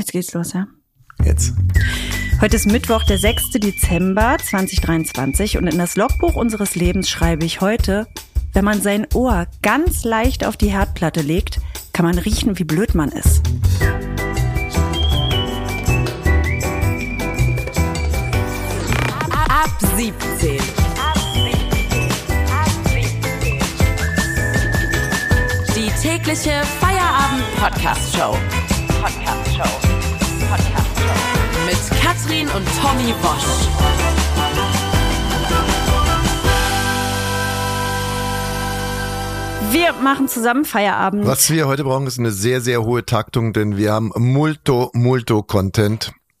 Jetzt geht's los, ja? Jetzt. Heute ist Mittwoch, der 6. Dezember 2023 und in das Logbuch unseres Lebens schreibe ich heute, wenn man sein Ohr ganz leicht auf die Herdplatte legt, kann man riechen, wie blöd man ist. Ab 17. Die tägliche Feierabend-Podcast-Show. Podcast-Show. Mit Katrin und Tommy Bosch. Wir machen zusammen Feierabend. Was wir heute brauchen, ist eine sehr, sehr hohe Taktung, denn wir haben multo, multo Content.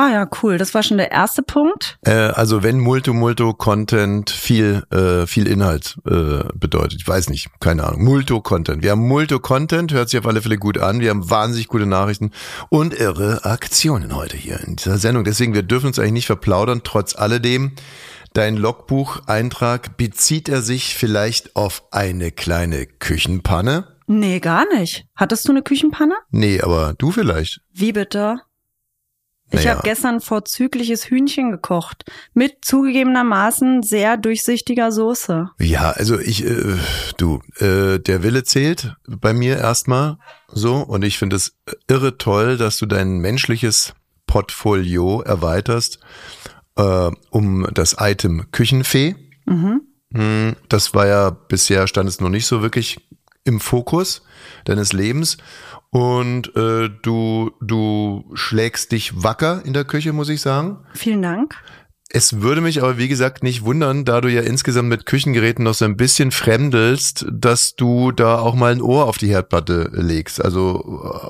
Ah ja, cool. Das war schon der erste Punkt. Äh, also wenn multo, multo Content viel, äh, viel Inhalt äh, bedeutet. Ich weiß nicht, keine Ahnung. Multo Content. Wir haben multo Content, hört sich auf alle Fälle gut an. Wir haben wahnsinnig gute Nachrichten und irre Aktionen heute hier in dieser Sendung. Deswegen, wir dürfen uns eigentlich nicht verplaudern, trotz alledem. Dein Logbucheintrag, bezieht er sich vielleicht auf eine kleine Küchenpanne? Nee, gar nicht. Hattest du eine Küchenpanne? Nee, aber du vielleicht. Wie bitte? Ich Naja. habe gestern vorzügliches Hühnchen gekocht. Mit zugegebenermaßen sehr durchsichtiger Soße. Ja, also ich, äh, du, äh, der Wille zählt bei mir erstmal so und ich finde es irre toll, dass du dein menschliches Portfolio erweiterst äh, um das Item Küchenfee. Mhm. Hm, Das war ja bisher stand es noch nicht so wirklich im Fokus deines Lebens und äh, du du schlägst dich wacker in der Küche, muss ich sagen. Vielen Dank. Es würde mich aber, wie gesagt, nicht wundern, da du ja insgesamt mit Küchengeräten noch so ein bisschen fremdelst, dass du da auch mal ein Ohr auf die Herdplatte legst. Also,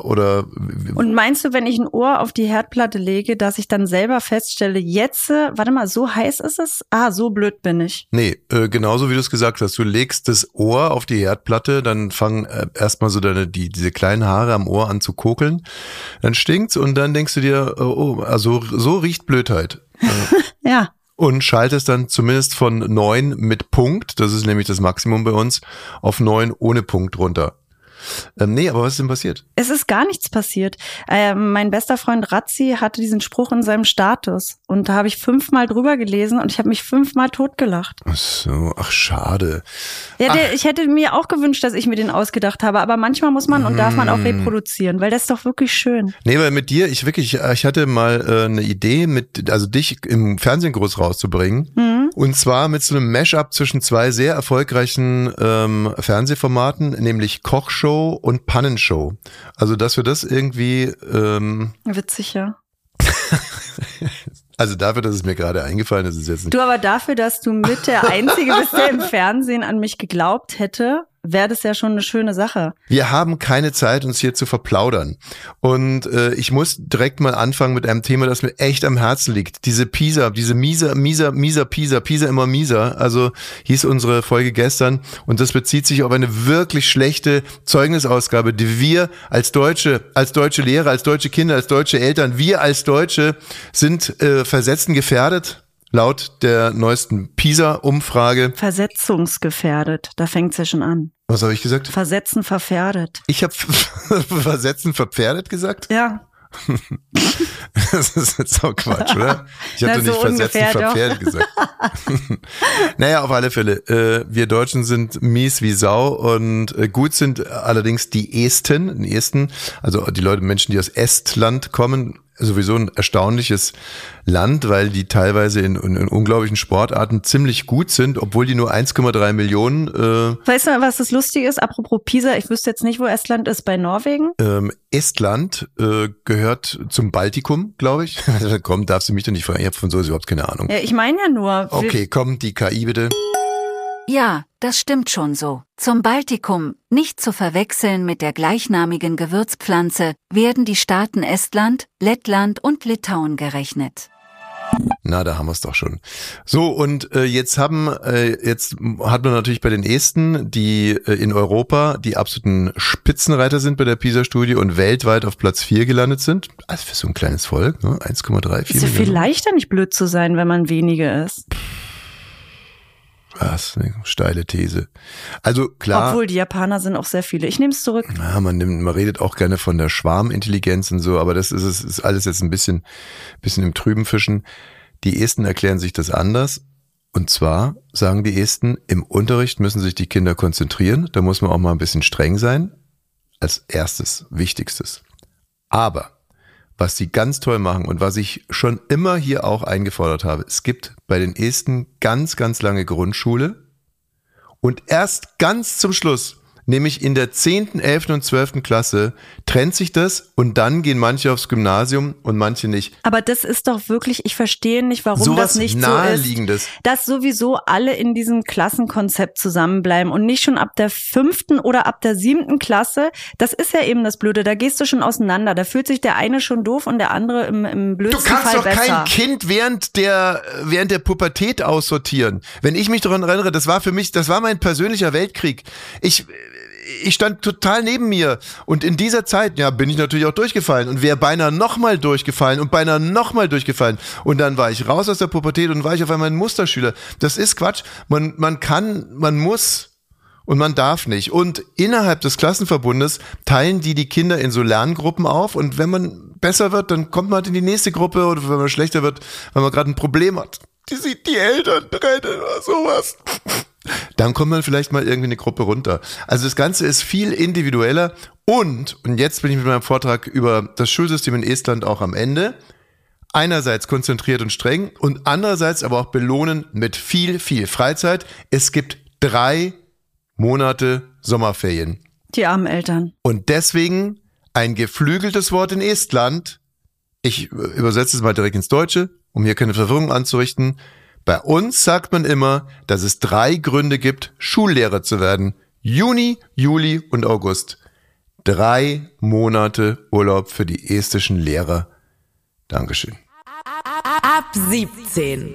oder, Und meinst du, wenn ich ein Ohr auf die Herdplatte lege, dass ich dann selber feststelle, jetzt, äh, warte mal, so heiß ist es? Ah, so blöd bin ich. nee, äh, genauso wie du es gesagt hast. Du legst das Ohr auf die Herdplatte, dann fangen äh, erstmal so deine, die, diese kleinen Haare am Ohr an zu kokeln. Dann stinkt's und dann denkst du dir, oh, oh also, so riecht Blödheit. Ja. und schaltest dann zumindest von neun mit Punkt, das ist nämlich das Maximum bei uns, auf neun ohne Punkt runter. Ähm, nee, aber was ist denn passiert? Es ist gar nichts passiert. Ähm, mein bester Freund Razzi hatte diesen Spruch in seinem Status. Und da habe ich fünfmal drüber gelesen und ich habe mich fünfmal totgelacht. Ach so, ach schade. Ja, der, ich hätte mir auch gewünscht, dass ich mir den ausgedacht habe. Aber manchmal muss man und darf man auch reproduzieren, weil das ist doch wirklich schön. Nee, weil mit dir, ich wirklich, ich hatte mal äh, eine Idee, mit, also dich im Fernsehen groß rauszubringen. Mhm. Und zwar mit so einem Mashup zwischen zwei sehr erfolgreichen ähm, Fernsehformaten, nämlich Kochshow und Pannenshow. Also, dass wir das irgendwie, ähm, Witzig, ja. also dafür, dass es mir gerade eingefallen ist, ist jetzt nicht. Du aber dafür, dass du mit der Einzige bist, der im Fernsehen an mich geglaubt hätte, wäre das ja schon eine schöne Sache. Wir haben keine Zeit, uns hier zu verplaudern. Und äh, ich muss direkt mal anfangen mit einem Thema, das mir echt am Herzen liegt. Diese Pisa, diese mieser, mieser, mieser Pisa, Pisa immer mieser. Also hieß unsere Folge gestern. Und das bezieht sich auf eine wirklich schlechte Zeugnisausgabe, die wir als Deutsche, als deutsche Lehrer, als deutsche Kinder, als deutsche Eltern, wir als Deutsche sind äh, versetzen gefährdet. Laut der neuesten PISA-Umfrage. Versetzungsgefährdet, da fängt's ja schon an. Was habe ich gesagt? Versetzen verfährdet. Ich habe versetzen verpferdet gesagt? Ja, Das ist jetzt auch Quatsch, oder? Ich habe nicht so ungefähr doch. verpfärdet gesagt. naja, auf alle Fälle. Äh, wir Deutschen sind mies wie Sau und äh, gut sind allerdings die Esten, die Esten, also die Leute, Menschen, die aus Estland kommen, sowieso ein erstaunliches Land, weil die teilweise in, in, in unglaublichen Sportarten ziemlich gut sind, obwohl die nur 1,3 Millionen äh, Weißt du, was das Lustige ist? Apropos Pisa, ich wüsste jetzt nicht, wo Estland ist, bei Norwegen. Ähm, Estland äh, gehört zum Baltikum, glaube ich. komm, darfst du mich doch nicht fragen. Ich habe von sowas überhaupt keine Ahnung. Ja, ich meine ja nur. Okay, komm, die KI bitte. Ja, das stimmt schon so. Zum Baltikum, nicht zu verwechseln mit der gleichnamigen Gewürzpflanze, werden die Staaten Estland, Lettland und Litauen gerechnet. Na, da haben wir es doch schon. So, und äh, jetzt haben, äh, jetzt hat man natürlich bei den Esten, die äh, in Europa die absoluten Spitzenreiter sind bei der PISA-Studie und weltweit auf Platz 4 gelandet sind. Also für so ein kleines Volk, ne? 1,3, 4 Ist ja viel leichter, nicht blöd zu sein, wenn man wenige ist. Das ist eine steile These. Also klar. Obwohl die Japaner sind auch sehr viele. Ich nehme es zurück. Ja, man, nimmt, man redet auch gerne von der Schwarmintelligenz und so, aber das ist, ist, ist alles jetzt ein bisschen, bisschen im Trüben fischen. Die Esten erklären sich das anders. Und zwar sagen die Esten, im Unterricht müssen sich die Kinder konzentrieren. Da muss man auch mal ein bisschen streng sein. Als erstes, wichtigstes. Aber was sie ganz toll machen und was ich schon immer hier auch eingefordert habe. Es gibt bei den Esten ganz, ganz lange Grundschule und erst ganz zum Schluss nämlich in der 10., 11. und 12. Klasse trennt sich das und dann gehen manche aufs Gymnasium und manche nicht. Aber das ist doch wirklich, ich verstehe nicht, warum Sowas das nicht so Naheliegendes. ist, dass sowieso alle in diesem Klassenkonzept zusammenbleiben und nicht schon ab der fünften oder ab der siebten Klasse. Das ist ja eben das Blöde, da gehst du schon auseinander. Da fühlt sich der eine schon doof und der andere im, im Du blödsten kannst Fall doch besser. kein Kind während der, während der Pubertät aussortieren. Wenn ich mich daran erinnere, das war für mich, das war mein persönlicher Weltkrieg. Ich, ich stand total neben mir und in dieser Zeit, ja, bin ich natürlich auch durchgefallen und wäre beinahe nochmal durchgefallen und beinahe nochmal durchgefallen. Und dann war ich raus aus der Pubertät und war ich auf einmal ein Musterschüler. Das ist Quatsch. Man, man kann, man muss und man darf nicht. Und innerhalb des Klassenverbundes teilen die die Kinder in so Lerngruppen auf. Und wenn man besser wird, dann kommt man halt in die nächste Gruppe. Oder wenn man schlechter wird, weil man gerade ein Problem hat. Die sieht die Eltern trennen oder sowas. Dann kommt man vielleicht mal irgendwie eine Gruppe runter. Also das Ganze ist viel individueller. Und, und jetzt bin ich mit meinem Vortrag über das Schulsystem in Estland auch am Ende einerseits konzentriert und streng und andererseits aber auch belohnen mit viel, viel Freizeit. Es gibt drei Monate Sommerferien. Die armen Eltern. Und deswegen ein geflügeltes Wort in Estland. Ich übersetze es mal direkt ins Deutsche, um hier keine Verwirrung anzurichten. Bei uns sagt man immer, dass es drei Gründe gibt, Schullehrer zu werden. Juni, Juli und August. Drei Monate Urlaub für die estischen Lehrer. Dankeschön. Ab 17.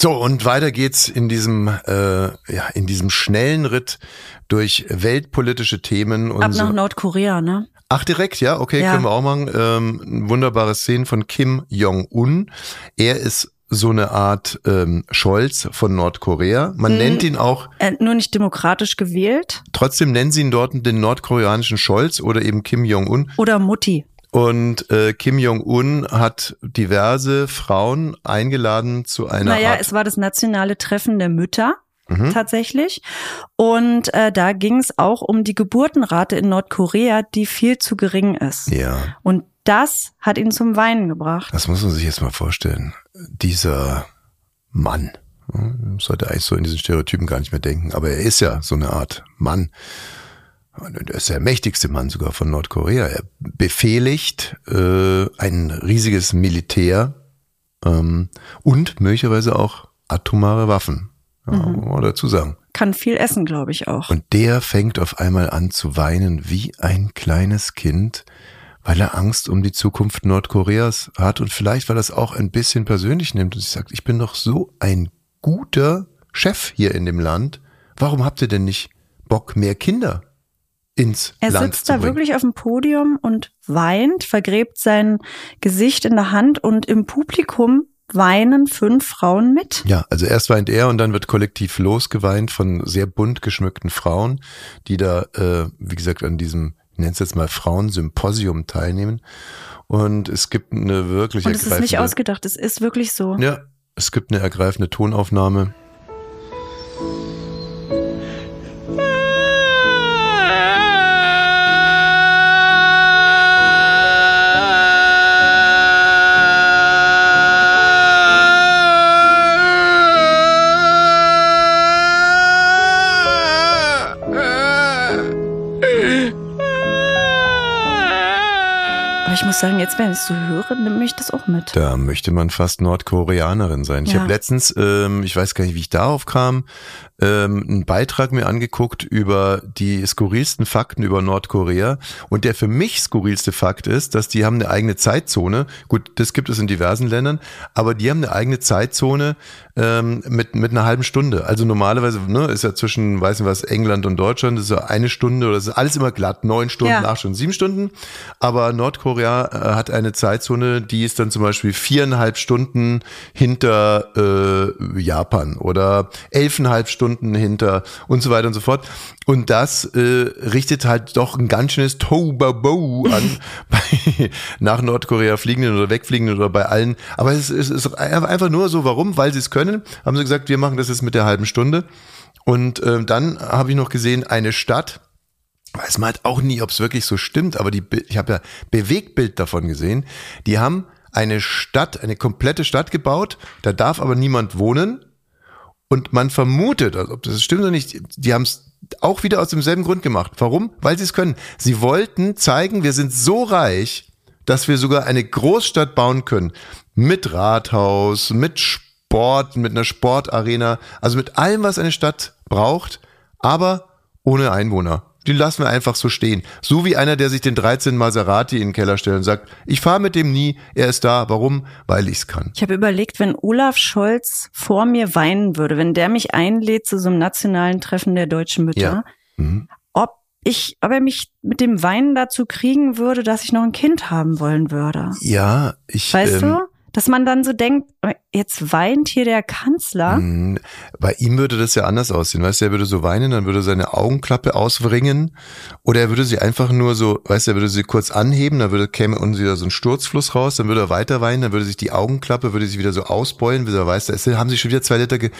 So, und weiter geht's in diesem, äh, ja, in diesem schnellen Ritt durch weltpolitische Themen. Und Ab so. nach Nordkorea, ne? Ach, direkt, ja, okay, Ja. können wir auch machen. Ähm, wunderbare Szenen von Kim Jong-un. Er ist so eine Art ähm, Scholz von Nordkorea. Man Hm. nennt ihn auch, Äh, nur nicht demokratisch gewählt. trotzdem nennen sie ihn dort den nordkoreanischen Scholz oder eben Kim Jong-un. Oder Mutti. Und äh, Kim Jong-un hat diverse Frauen eingeladen zu einer Naja, Art es war das nationale Treffen der Mütter. Mhm. Tatsächlich. Und äh, da ging es auch um die Geburtenrate in Nordkorea, die viel zu gering ist. Ja. Und das hat ihn zum Weinen gebracht. Das muss man sich jetzt mal vorstellen. Dieser Mann, sollte eigentlich so in diesen Stereotypen gar nicht mehr denken, aber er ist ja so eine Art Mann. Er ist der mächtigste Mann sogar von Nordkorea. Er befehligt äh, ein riesiges Militär ähm, und möglicherweise auch atomare Waffen. Ja, muss man dazu sagen. Kann viel essen, glaube ich auch. Und der fängt auf einmal an zu weinen wie ein kleines Kind, weil er Angst um die Zukunft Nordkoreas hat und vielleicht, weil er es auch ein bisschen persönlich nimmt und sich sagt, ich bin doch so ein guter Chef hier in dem Land. Warum habt ihr denn nicht Bock, mehr Kinder ins Er Land sitzt da wirklich auf dem Podium und weint, vergräbt sein Gesicht in der Hand und im Publikum weinen fünf Frauen mit. Ja, also erst weint er und dann wird kollektiv losgeweint von sehr bunt geschmückten Frauen, die da, äh, wie gesagt, an diesem, nenne es jetzt mal Frauensymposium teilnehmen. Und es gibt eine wirklich Und es ist nicht ausgedacht, es ist wirklich so. Ja, es gibt eine ergreifende Tonaufnahme. Ich muss sagen, jetzt, wenn ich es so höre, nehme ich das auch mit. Da möchte man fast Nordkoreanerin sein. Ich Ja. habe letztens, ähm, ich weiß gar nicht, wie ich darauf kam, ähm, einen Beitrag mir angeguckt über die skurrilsten Fakten über Nordkorea. Und der für mich skurrilste Fakt ist, dass die haben eine eigene Zeitzone. Gut, das gibt es in diversen Ländern, aber die haben eine eigene Zeitzone ähm, mit, mit einer halben Stunde. Also normalerweise ne, ist ja zwischen, weiß nicht was, England und Deutschland, das ist ja eine Stunde oder das ist alles immer glatt, neun Stunden, Ja. acht Stunden, sieben Stunden. Aber Nordkoreaner Äh, hat eine Zeitzone, die ist dann zum Beispiel viereinhalb Stunden hinter äh, Japan oder elfeinhalb Stunden hinter und so weiter und so fort. Und das äh, richtet halt doch ein ganz schönes Tobabo an bei nach Nordkorea fliegenden oder wegfliegenden oder bei allen. Aber es ist, es ist einfach nur so, warum? Weil sie es können, haben sie gesagt, wir machen das jetzt mit der halben Stunde. Und äh, dann habe ich noch gesehen, eine Stadt, weiß man halt auch nie, ob es wirklich so stimmt, aber die, ich habe ja Bewegtbild davon gesehen, die haben eine Stadt, eine komplette Stadt gebaut, da darf aber niemand wohnen und man vermutet, also ob das stimmt oder nicht, die haben es auch wieder aus demselben Grund gemacht. Warum? Weil sie es können. Sie wollten zeigen, wir sind so reich, dass wir sogar eine Großstadt bauen können. Mit Rathaus, mit Sport, mit einer Sportarena, also mit allem, was eine Stadt braucht, aber ohne Einwohner. Die lassen wir einfach so stehen. So wie einer, der sich den 13 Maserati in den Keller stellt und sagt, ich fahre mit dem nie, er ist da. Warum? Weil ich es kann. Ich habe überlegt, wenn Olaf Scholz vor mir weinen würde, wenn der mich einlädt zu so einem nationalen Treffen der deutschen Mütter, ja. mhm. ob ich, ob er mich mit dem Weinen dazu kriegen würde, dass ich noch ein Kind haben wollen würde. Ja, ich. Weißt ähm, du? Dass man dann so denkt, jetzt weint hier der Kanzler. Mhm. Bei ihm würde das ja anders aussehen. Weißt du, er würde so weinen, dann würde seine Augenklappe auswringen. Oder er würde sie einfach nur so, weißt du, er würde sie kurz anheben, dann würde, käme unten wieder so ein Sturzfluss raus, dann würde er weiter weinen, dann würde sich die Augenklappe, würde sich wieder so ausbeulen, wie er weiß, da haben sich schon wieder zwei Liter ge,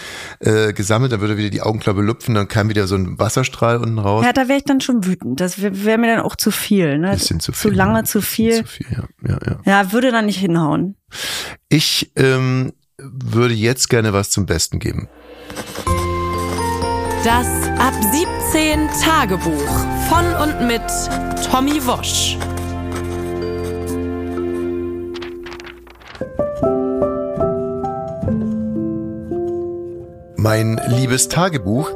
äh, gesammelt, dann würde er wieder die Augenklappe lupfen, dann kam wieder so ein Wasserstrahl unten raus. Ja, da wäre ich dann schon wütend. Das wäre wär mir dann auch zu viel. Ne? Bisschen zu viel. Zu lange zu viel. Zu viel, ja. Ja, ja. ja, würde dann nicht hinhauen. Ich ähm, würde jetzt gerne was zum Besten geben. Das Ab 17 Tagebuch von und mit Tommy Wosch. Mein liebes Tagebuch,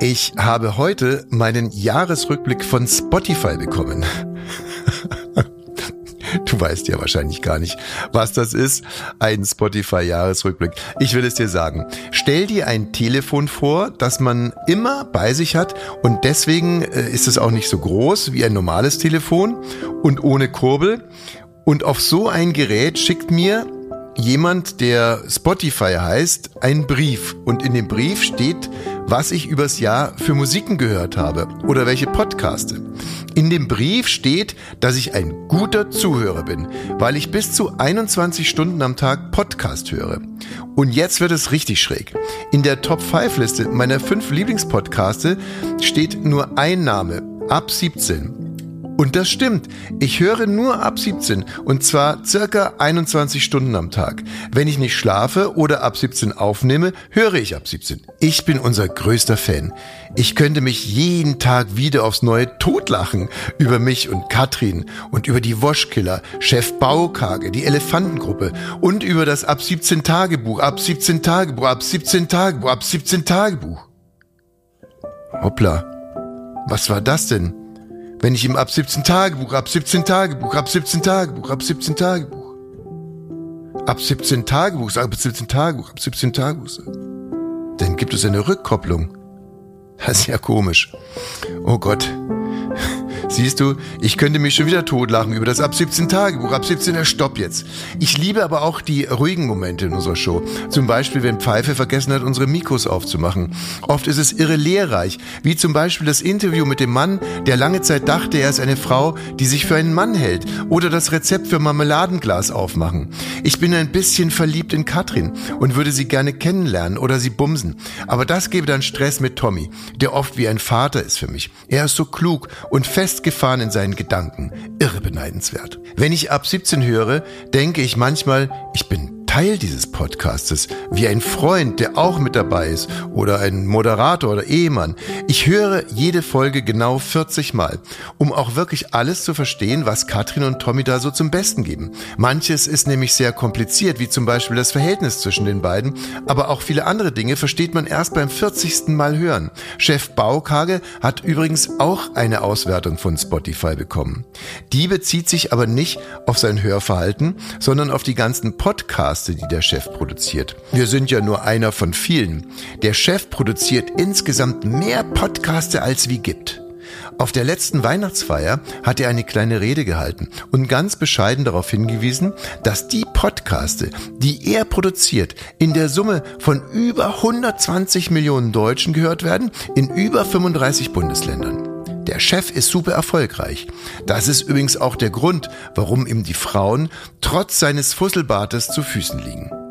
ich habe heute meinen Jahresrückblick von Spotify bekommen. Du weißt ja wahrscheinlich gar nicht, was das ist. Ein Spotify-Jahresrückblick. Ich will es dir sagen. Stell dir ein Telefon vor, das man immer bei sich hat und deswegen äh, ist es auch nicht so groß wie ein normales Telefon und ohne Kurbel. Und auf so ein Gerät schickt mir jemand, der Spotify heißt, einen Brief. Und in dem Brief steht, was ich übers Jahr für Musiken gehört habe oder welche Podcaste. In dem Brief steht, dass ich ein guter Zuhörer bin, weil ich bis zu 21 Stunden am Tag Podcast höre. Und jetzt wird es richtig schräg. In der Top 5 Liste meiner fünf Lieblingspodcaste steht nur ein Name, ab 17. Und das stimmt. Ich höre nur ab 17 und zwar circa 21 Stunden am Tag. Wenn ich nicht schlafe oder ab 17 aufnehme, höre ich ab 17. Ich bin unser größter Fan. Ich könnte mich jeden Tag wieder aufs Neue totlachen über mich und Katrin und über die Woschkiller, Chef Baukage, die Elefantengruppe und über das ab 17 Tagebuch, ab 17 Tagebuch, ab 17 Tagebuch, ab 17 Tagebuch. Hoppla. Was war das denn? Wenn ich ihm ab 17 Tagebuch, ab 17 Tagebuch, ab 17 Tagebuch, ab 17 Tagebuch. Ab 17 Tagebuch, ab 17 Tagebuch, ab 17 Tagebuch. Dann gibt es eine Rückkopplung. Das ist ja komisch. Oh Gott. Siehst du, ich könnte mich schon wieder totlachen über das ab 17 Tagebuch, ab 17er Stopp jetzt. Ich liebe aber auch die ruhigen Momente in unserer Show. Zum Beispiel, wenn Pfeife vergessen hat, unsere Mikros aufzumachen. Oft ist es irre lehrreich, wie zum Beispiel das Interview mit dem Mann, der lange Zeit dachte, er ist eine Frau, die sich für einen Mann hält. Oder das Rezept für Marmeladenglas aufmachen. Ich bin ein bisschen verliebt in Katrin und würde sie gerne kennenlernen oder sie bumsen. Aber das gäbe dann Stress mit Tommy, der oft wie ein Vater ist für mich. Er ist so klug und fest festgefahren in seinen Gedanken. Irre beneidenswert. Wenn ich ab 17 höre, denke ich manchmal, ich bin Teil dieses Podcastes, wie ein Freund, der auch mit dabei ist oder ein Moderator oder Ehemann. Ich höre jede Folge genau 40 Mal, um auch wirklich alles zu verstehen, was Katrin und Tommy da so zum Besten geben. Manches ist nämlich sehr kompliziert, wie zum Beispiel das Verhältnis zwischen den beiden, aber auch viele andere Dinge versteht man erst beim 40. Mal hören. Chef Baukage hat übrigens auch eine Auswertung von Spotify bekommen. Die bezieht sich aber nicht auf sein Hörverhalten, sondern auf die ganzen Podcasts, Podcaste, die der Chef produziert. Wir sind ja nur einer von vielen. Der Chef produziert insgesamt mehr Podcaste als wie gibt. Auf der letzten Weihnachtsfeier hat er eine kleine Rede gehalten und ganz bescheiden darauf hingewiesen, dass die Podcaste, die er produziert, in der Summe von über 120 Millionen Deutschen gehört werden, in über 35 Bundesländern. Der Chef ist super erfolgreich. Das ist übrigens auch der Grund, warum ihm die Frauen trotz seines Fusselbartes zu Füßen liegen.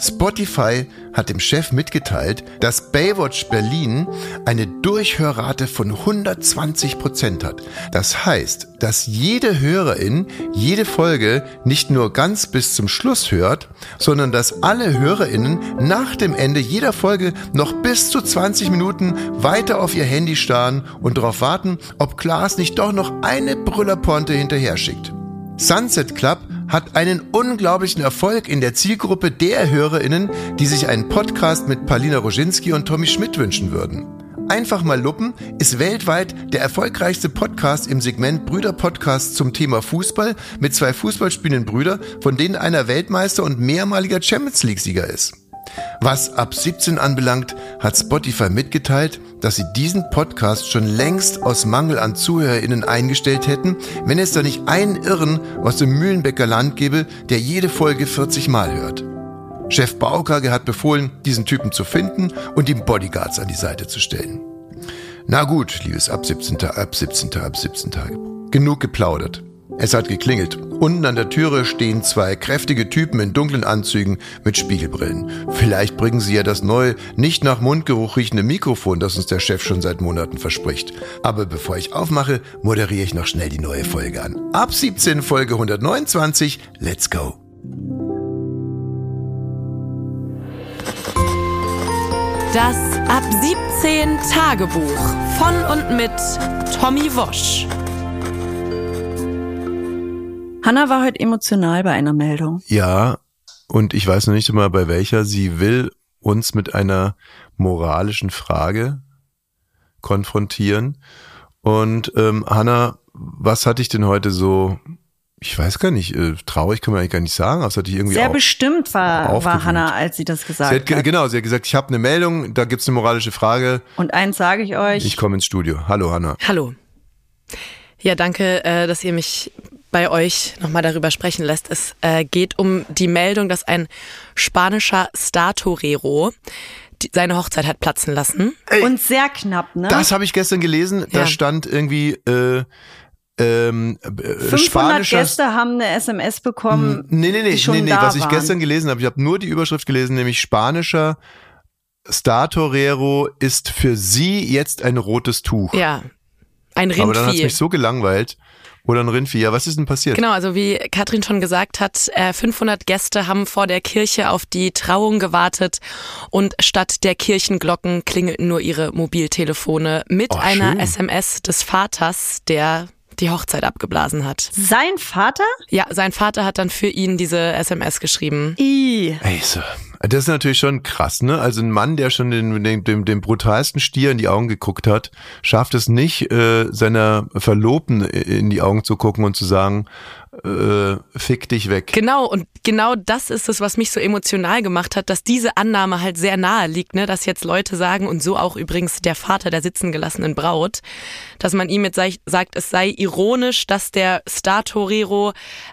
Spotify hat dem Chef mitgeteilt, dass Baywatch Berlin eine Durchhörrate von 120 Prozent hat. Das heißt, dass jede Hörerin jede Folge nicht nur ganz bis zum Schluss hört, sondern dass alle Hörerinnen nach dem Ende jeder Folge noch bis zu 20 Minuten weiter auf ihr Handy starren und darauf warten, ob Klaas nicht doch noch eine Brüllerponte hinterher schickt. Sunset Club hat einen unglaublichen Erfolg in der Zielgruppe der HörerInnen, die sich einen Podcast mit Palina Roginski und Tommy Schmidt wünschen würden. Einfach mal luppen ist weltweit der erfolgreichste Podcast im Segment Brüder-Podcast zum Thema Fußball mit zwei Fußballspielenden Brüder, von denen einer Weltmeister und mehrmaliger Champions League-Sieger ist. Was ab 17 anbelangt, hat Spotify mitgeteilt, dass sie diesen Podcast schon längst aus Mangel an ZuhörerInnen eingestellt hätten, wenn es da nicht einen Irren aus dem Mühlenbecker Land gäbe, der jede Folge 40 Mal hört. Chef Baukage hat befohlen, diesen Typen zu finden und ihm Bodyguards an die Seite zu stellen. Na gut, liebes ab 17. ab 17. ab 17. Genug geplaudert. Es hat geklingelt. Unten an der Türe stehen zwei kräftige Typen in dunklen Anzügen mit Spiegelbrillen. Vielleicht bringen sie ja das neue, nicht nach Mundgeruch riechende Mikrofon, das uns der Chef schon seit Monaten verspricht. Aber bevor ich aufmache, moderiere ich noch schnell die neue Folge an. Ab 17 Folge 129. Let's go. Das Ab 17 Tagebuch von und mit Tommy Wosch. Hanna war heute emotional bei einer Meldung. Ja, und ich weiß noch nicht immer bei welcher. Sie will uns mit einer moralischen Frage konfrontieren. Und ähm, Hanna, was hatte ich denn heute so? Ich weiß gar nicht, äh, traurig kann man eigentlich gar nicht sagen, aber hatte ich irgendwie Sehr auch bestimmt war, war Hanna, als sie das gesagt Sie hat, hat. genau, sie hat gesagt, ich habe eine Meldung, da gibt's eine moralische Frage. Und eins sage ich euch. Ich komme ins Studio. Hallo Hanna. Hallo. Ja, danke, äh, dass ihr mich bei euch nochmal darüber sprechen lässt. Es äh, geht um die Meldung, dass ein spanischer Star-Torero die, seine Hochzeit hat platzen lassen. und sehr knapp, ne? Das habe ich gestern gelesen. Da Ja. stand irgendwie äh, ähm, äh, 500 spanischer Gäste haben eine SMS bekommen. Nee, nee, nee, die schon nee, nee, da was ich waren. gestern gelesen habe, ich habe nur die Überschrift gelesen, nämlich spanischer Star Torero ist für sie jetzt ein rotes Tuch. Ja, ein Aber dann hat Rindvieh. mich so gelangweilt. Oder ein Rindvieh. Ja, was ist denn passiert? Genau, also wie Katrin schon gesagt hat, äh, 500 Gäste haben vor der Kirche auf die Trauung gewartet und statt der Kirchenglocken klingelten nur ihre Mobiltelefone mit Oh, einer schön. SMS des Vaters, der die Hochzeit abgeblasen hat. Sein Vater? Ja, sein Vater hat dann für ihn diese SMS geschrieben. I. Ey, so. Das ist natürlich schon krass, ne? Also ein Mann, der schon den, den, dem, dem brutalsten Stier in die Augen geguckt hat, schafft es nicht, äh, seiner Verlobten in die Augen zu gucken und zu sagen, äh, fick dich weg. Genau, und genau das ist es, was mich so emotional gemacht hat, dass diese Annahme halt sehr nahe liegt, ne? dass jetzt Leute sagen, und so auch übrigens der Vater der sitzen gelassenen Braut, dass man ihm jetzt sei- sagt, es sei ironisch, dass der Star-Torero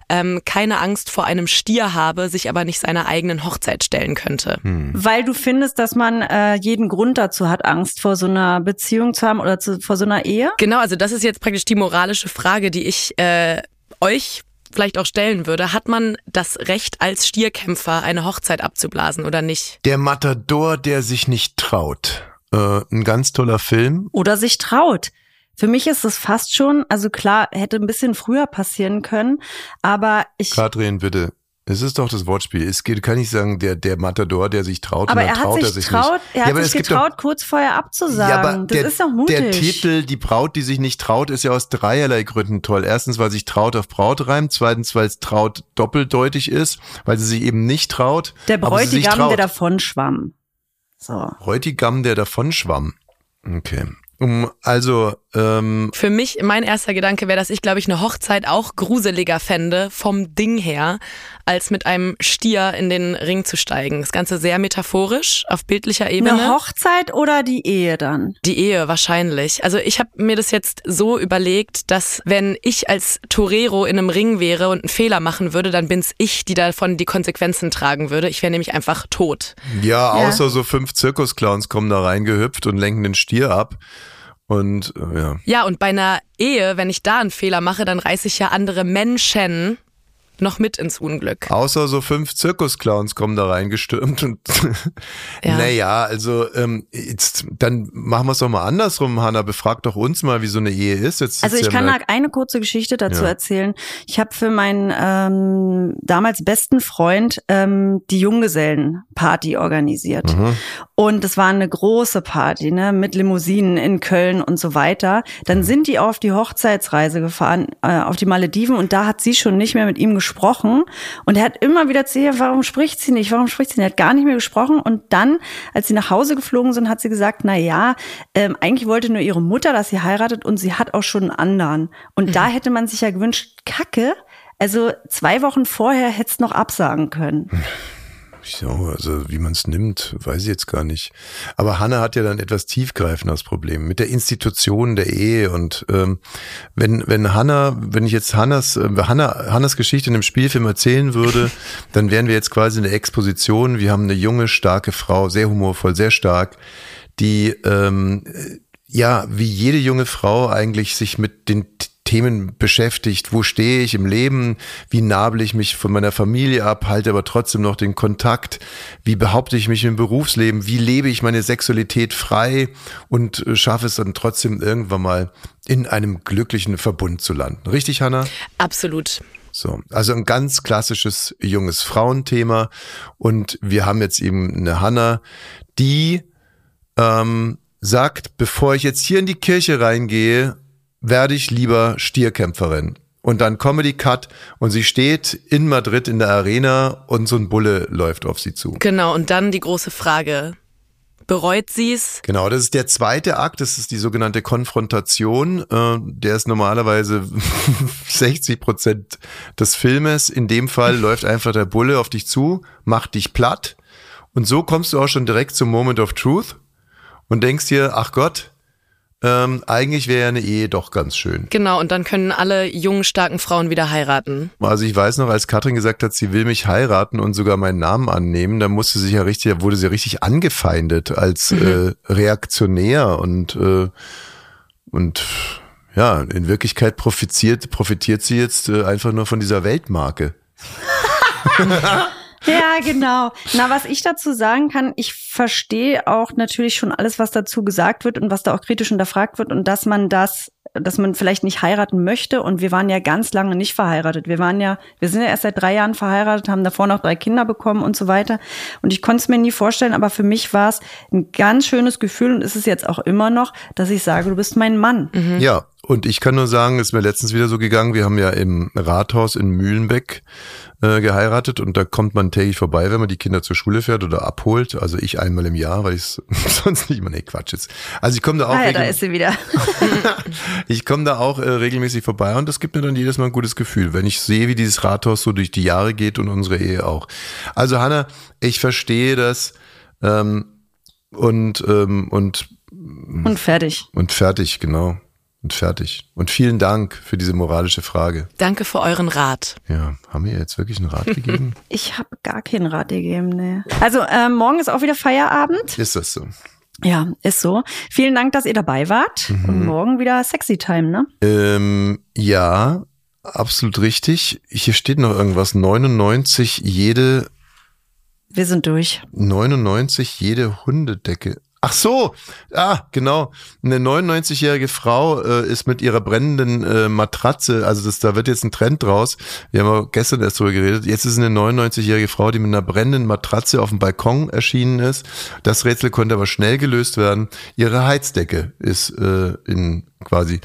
ähm, keine Angst vor einem Stier habe, sich aber nicht seiner eigenen Hochzeit stellen könnte. Weil du findest, dass man äh, jeden Grund dazu hat, Angst vor so einer Beziehung zu haben oder zu, vor so einer Ehe? Genau, also das ist jetzt praktisch die moralische Frage, die ich äh, euch vielleicht auch stellen würde. Hat man das Recht als Stierkämpfer eine Hochzeit abzublasen oder nicht? Der Matador, der sich nicht traut. Äh, ein ganz toller Film. Oder sich traut. Für mich ist es fast schon, also klar, hätte ein bisschen früher passieren können, aber ich, Katrin, bitte. Es ist doch das Wortspiel. Es geht, kann ich sagen, der, der Matador, der sich traut, aber und dann er hat traut sich, er sich traut, nicht. er hat aber sich gibt doch- getraut, kurz vorher abzusagen. Ja, aber das der, ist doch mutig. der Titel, die Braut, die sich nicht traut, ist ja aus dreierlei Gründen toll. Erstens, weil sich traut auf Braut reimt. Zweitens, weil es traut doppeldeutig ist, weil sie sich eben nicht traut. der Bräutigam, traut. der davon schwamm. So. Bräutigam, der davon schwamm. Okay. Um, also, ähm, Für mich, mein erster Gedanke wäre, dass ich, glaube ich, eine Hochzeit auch gruseliger fände, vom Ding her, als mit einem Stier in den Ring zu steigen. Das Ganze sehr metaphorisch, auf bildlicher Ebene. Eine Hochzeit oder die Ehe dann? Die Ehe wahrscheinlich. Also ich habe mir das jetzt so überlegt, dass wenn ich als Torero in einem Ring wäre und einen Fehler machen würde, dann bin's ich, die davon die Konsequenzen tragen würde. Ich wäre nämlich einfach tot. ja, außer so fünf Zirkusclowns kommen da reingehüpft und lenken den Stier ab. Und äh, ja. Ja, und bei einer Ehe, wenn ich da einen Fehler mache, dann reiße ich ja andere Menschen noch mit ins Unglück. Außer so fünf Zirkusclowns kommen da reingestürmt und Ja. naja, also ähm, jetzt, dann machen wir es doch mal andersrum, Hanna. Befrag doch uns mal, wie so eine Ehe ist. Jetzt Also ist ich ja kann eine kurze Geschichte dazu Ja. erzählen. Ich habe für meinen ähm, damals besten Freund ähm, die Junggesellenparty organisiert. Mhm. Und es war eine große Party, ne, mit Limousinen in Köln und so weiter. Dann sind die auf die Hochzeitsreise gefahren, äh, auf die Malediven und da hat sie schon nicht mehr mit ihm gesprochen. Und er hat immer wieder zu ihr, warum spricht sie nicht, warum spricht sie nicht? Er hat gar nicht mehr gesprochen. Und dann, als sie nach Hause geflogen sind, hat sie gesagt, na ja, ähm, eigentlich wollte nur ihre Mutter, dass sie heiratet und sie hat auch schon einen anderen. Und da hätte man sich ja gewünscht, Kacke, also zwei Wochen vorher hättest noch absagen können. Ja, also wie man es nimmt, weiß ich jetzt gar nicht. Aber Hanna hat ja dann etwas tiefgreifendes Problem mit der Institution der Ehe. Und ähm, wenn, wenn Hanna, wenn ich jetzt Hannas, äh, Hanna, Hannas Geschichte in einem Spielfilm erzählen würde, dann wären wir jetzt quasi in der Exposition. Wir haben eine junge, starke Frau, sehr humorvoll, sehr stark, die ähm, ja, wie jede junge Frau eigentlich sich mit den Themen beschäftigt. Wo stehe ich im Leben? Wie nabel ich mich von meiner Familie ab? Halte aber trotzdem noch den Kontakt? Wie behaupte ich mich im Berufsleben? Wie lebe ich meine Sexualität frei und äh, schaffe es dann trotzdem irgendwann mal in einem glücklichen Verbund zu landen? Richtig, Hanna? Absolut. So, also ein ganz klassisches junges Frauenthema. Und wir haben jetzt eben eine Hanna, die ähm, sagt, bevor ich jetzt hier in die Kirche reingehe, werde ich lieber Stierkämpferin. Und dann Comedy Cut und sie steht in Madrid in der Arena und so ein Bulle läuft auf sie zu. Genau, und dann die große Frage. Bereut sie's? Genau, das ist der zweite Akt, das ist die sogenannte Konfrontation. Äh, der ist normalerweise 60 Prozent des Filmes. In dem Fall läuft einfach der Bulle auf dich zu, macht dich platt. Und so kommst du auch schon direkt zum Moment of Truth und denkst dir, ach Gott, ähm, eigentlich wäre ja eine Ehe doch ganz schön. Genau, und dann können alle jungen, starken Frauen wieder heiraten. Also ich weiß noch, als Katrin gesagt hat, sie will mich heiraten und sogar meinen Namen annehmen, da musste sie ja richtig, da wurde sie richtig angefeindet als äh, reaktionär und äh, und ja, in Wirklichkeit profitiert profitiert sie jetzt äh, einfach nur von dieser Weltmarke. Ja, genau. Na, was ich dazu sagen kann, ich verstehe auch natürlich schon alles, was dazu gesagt wird und was da auch kritisch hinterfragt wird und dass man das, dass man vielleicht nicht heiraten möchte. Und wir waren ja ganz lange nicht verheiratet. Wir waren ja, wir sind ja erst seit drei Jahren verheiratet, haben davor noch drei Kinder bekommen und so weiter. Und ich konnte es mir nie vorstellen, aber für mich war es ein ganz schönes Gefühl und ist es jetzt auch immer noch, dass ich sage, du bist mein Mann. Ja, und ich kann nur sagen, ist mir letztens wieder so gegangen, wir haben ja im Rathaus in Mühlenbeck äh, geheiratet und da kommt man täglich vorbei, wenn man die Kinder zur Schule fährt oder abholt. Also ich einmal im Jahr, weil ich es sonst nicht immer, nee, Quatsch jetzt. Also ich komme da auch Ah ja, da ist sie wieder. ich komme da auch äh, regelmäßig vorbei und das gibt mir dann jedes Mal ein gutes Gefühl, wenn ich sehe, wie dieses Rathaus so durch die Jahre geht und unsere Ehe auch. Also Hanna, ich verstehe das ähm, und ähm, und Und fertig. und fertig, genau. Und fertig. Und vielen Dank für diese moralische Frage. Danke für euren Rat. Ja, haben wir jetzt wirklich einen Rat gegeben? Ich habe gar keinen Rat gegeben, nee. Also ähm, morgen ist auch wieder Feierabend. Ist das so? Ja, ist so. Vielen Dank, dass ihr dabei wart. Mhm. Und morgen wieder Sexy Time, ne? Ähm, ja, absolut richtig. Hier steht noch irgendwas. 99 jede, Wir sind durch. 99 jede Hundedecke. Ach so, ah, genau. Eine 99-jährige Frau äh, ist mit ihrer brennenden äh, Matratze, also das, da wird jetzt ein Trend draus. Wir haben auch gestern erst drüber geredet. Jetzt ist eine 99-jährige Frau, die mit einer brennenden Matratze auf dem Balkon erschienen ist. Das Rätsel konnte aber schnell gelöst werden. Ihre Heizdecke ist äh, in quasi,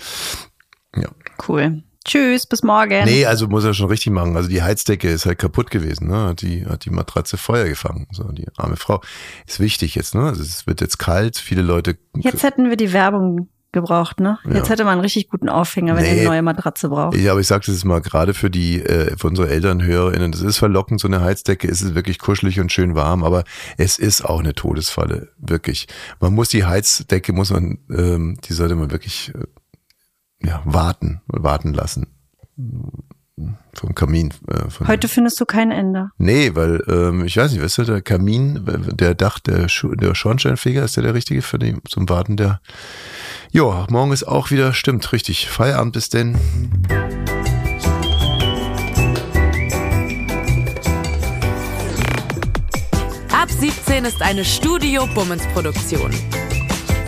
ja. Cool. Tschüss, bis morgen. Nee, also muss er schon richtig machen. Also die Heizdecke ist halt kaputt gewesen, ne? Hat die, hat die Matratze Feuer gefangen. So, die arme Frau. Ist wichtig jetzt, ne? Also es wird jetzt kalt, viele Leute. Jetzt hätten wir die Werbung gebraucht, ne? Jetzt hätte man einen richtig guten Aufhänger, wenn Nee. ihr eine neue Matratze braucht. Ja, aber ich sage das jetzt mal gerade für die, äh, für unsere Elternhörerinnen, das ist verlockend, so eine Heizdecke, es ist wirklich kuschelig und schön warm, aber es ist auch eine Todesfalle, wirklich. Man muss die Heizdecke, muss man, ähm, die sollte man wirklich, äh, ja, warten, warten lassen. Vom Kamin. Äh, von, Heute findest du kein Ende. Nee, weil, ähm, ich weiß nicht, weißt du, der Kamin, der Dach, der, Schu der Schornsteinfeger, ist der der richtige für den, zum Warten der, ja, morgen ist auch wieder, stimmt, richtig, Feierabend bis denn. Ab 17 ist eine Studio Bummens Produktion.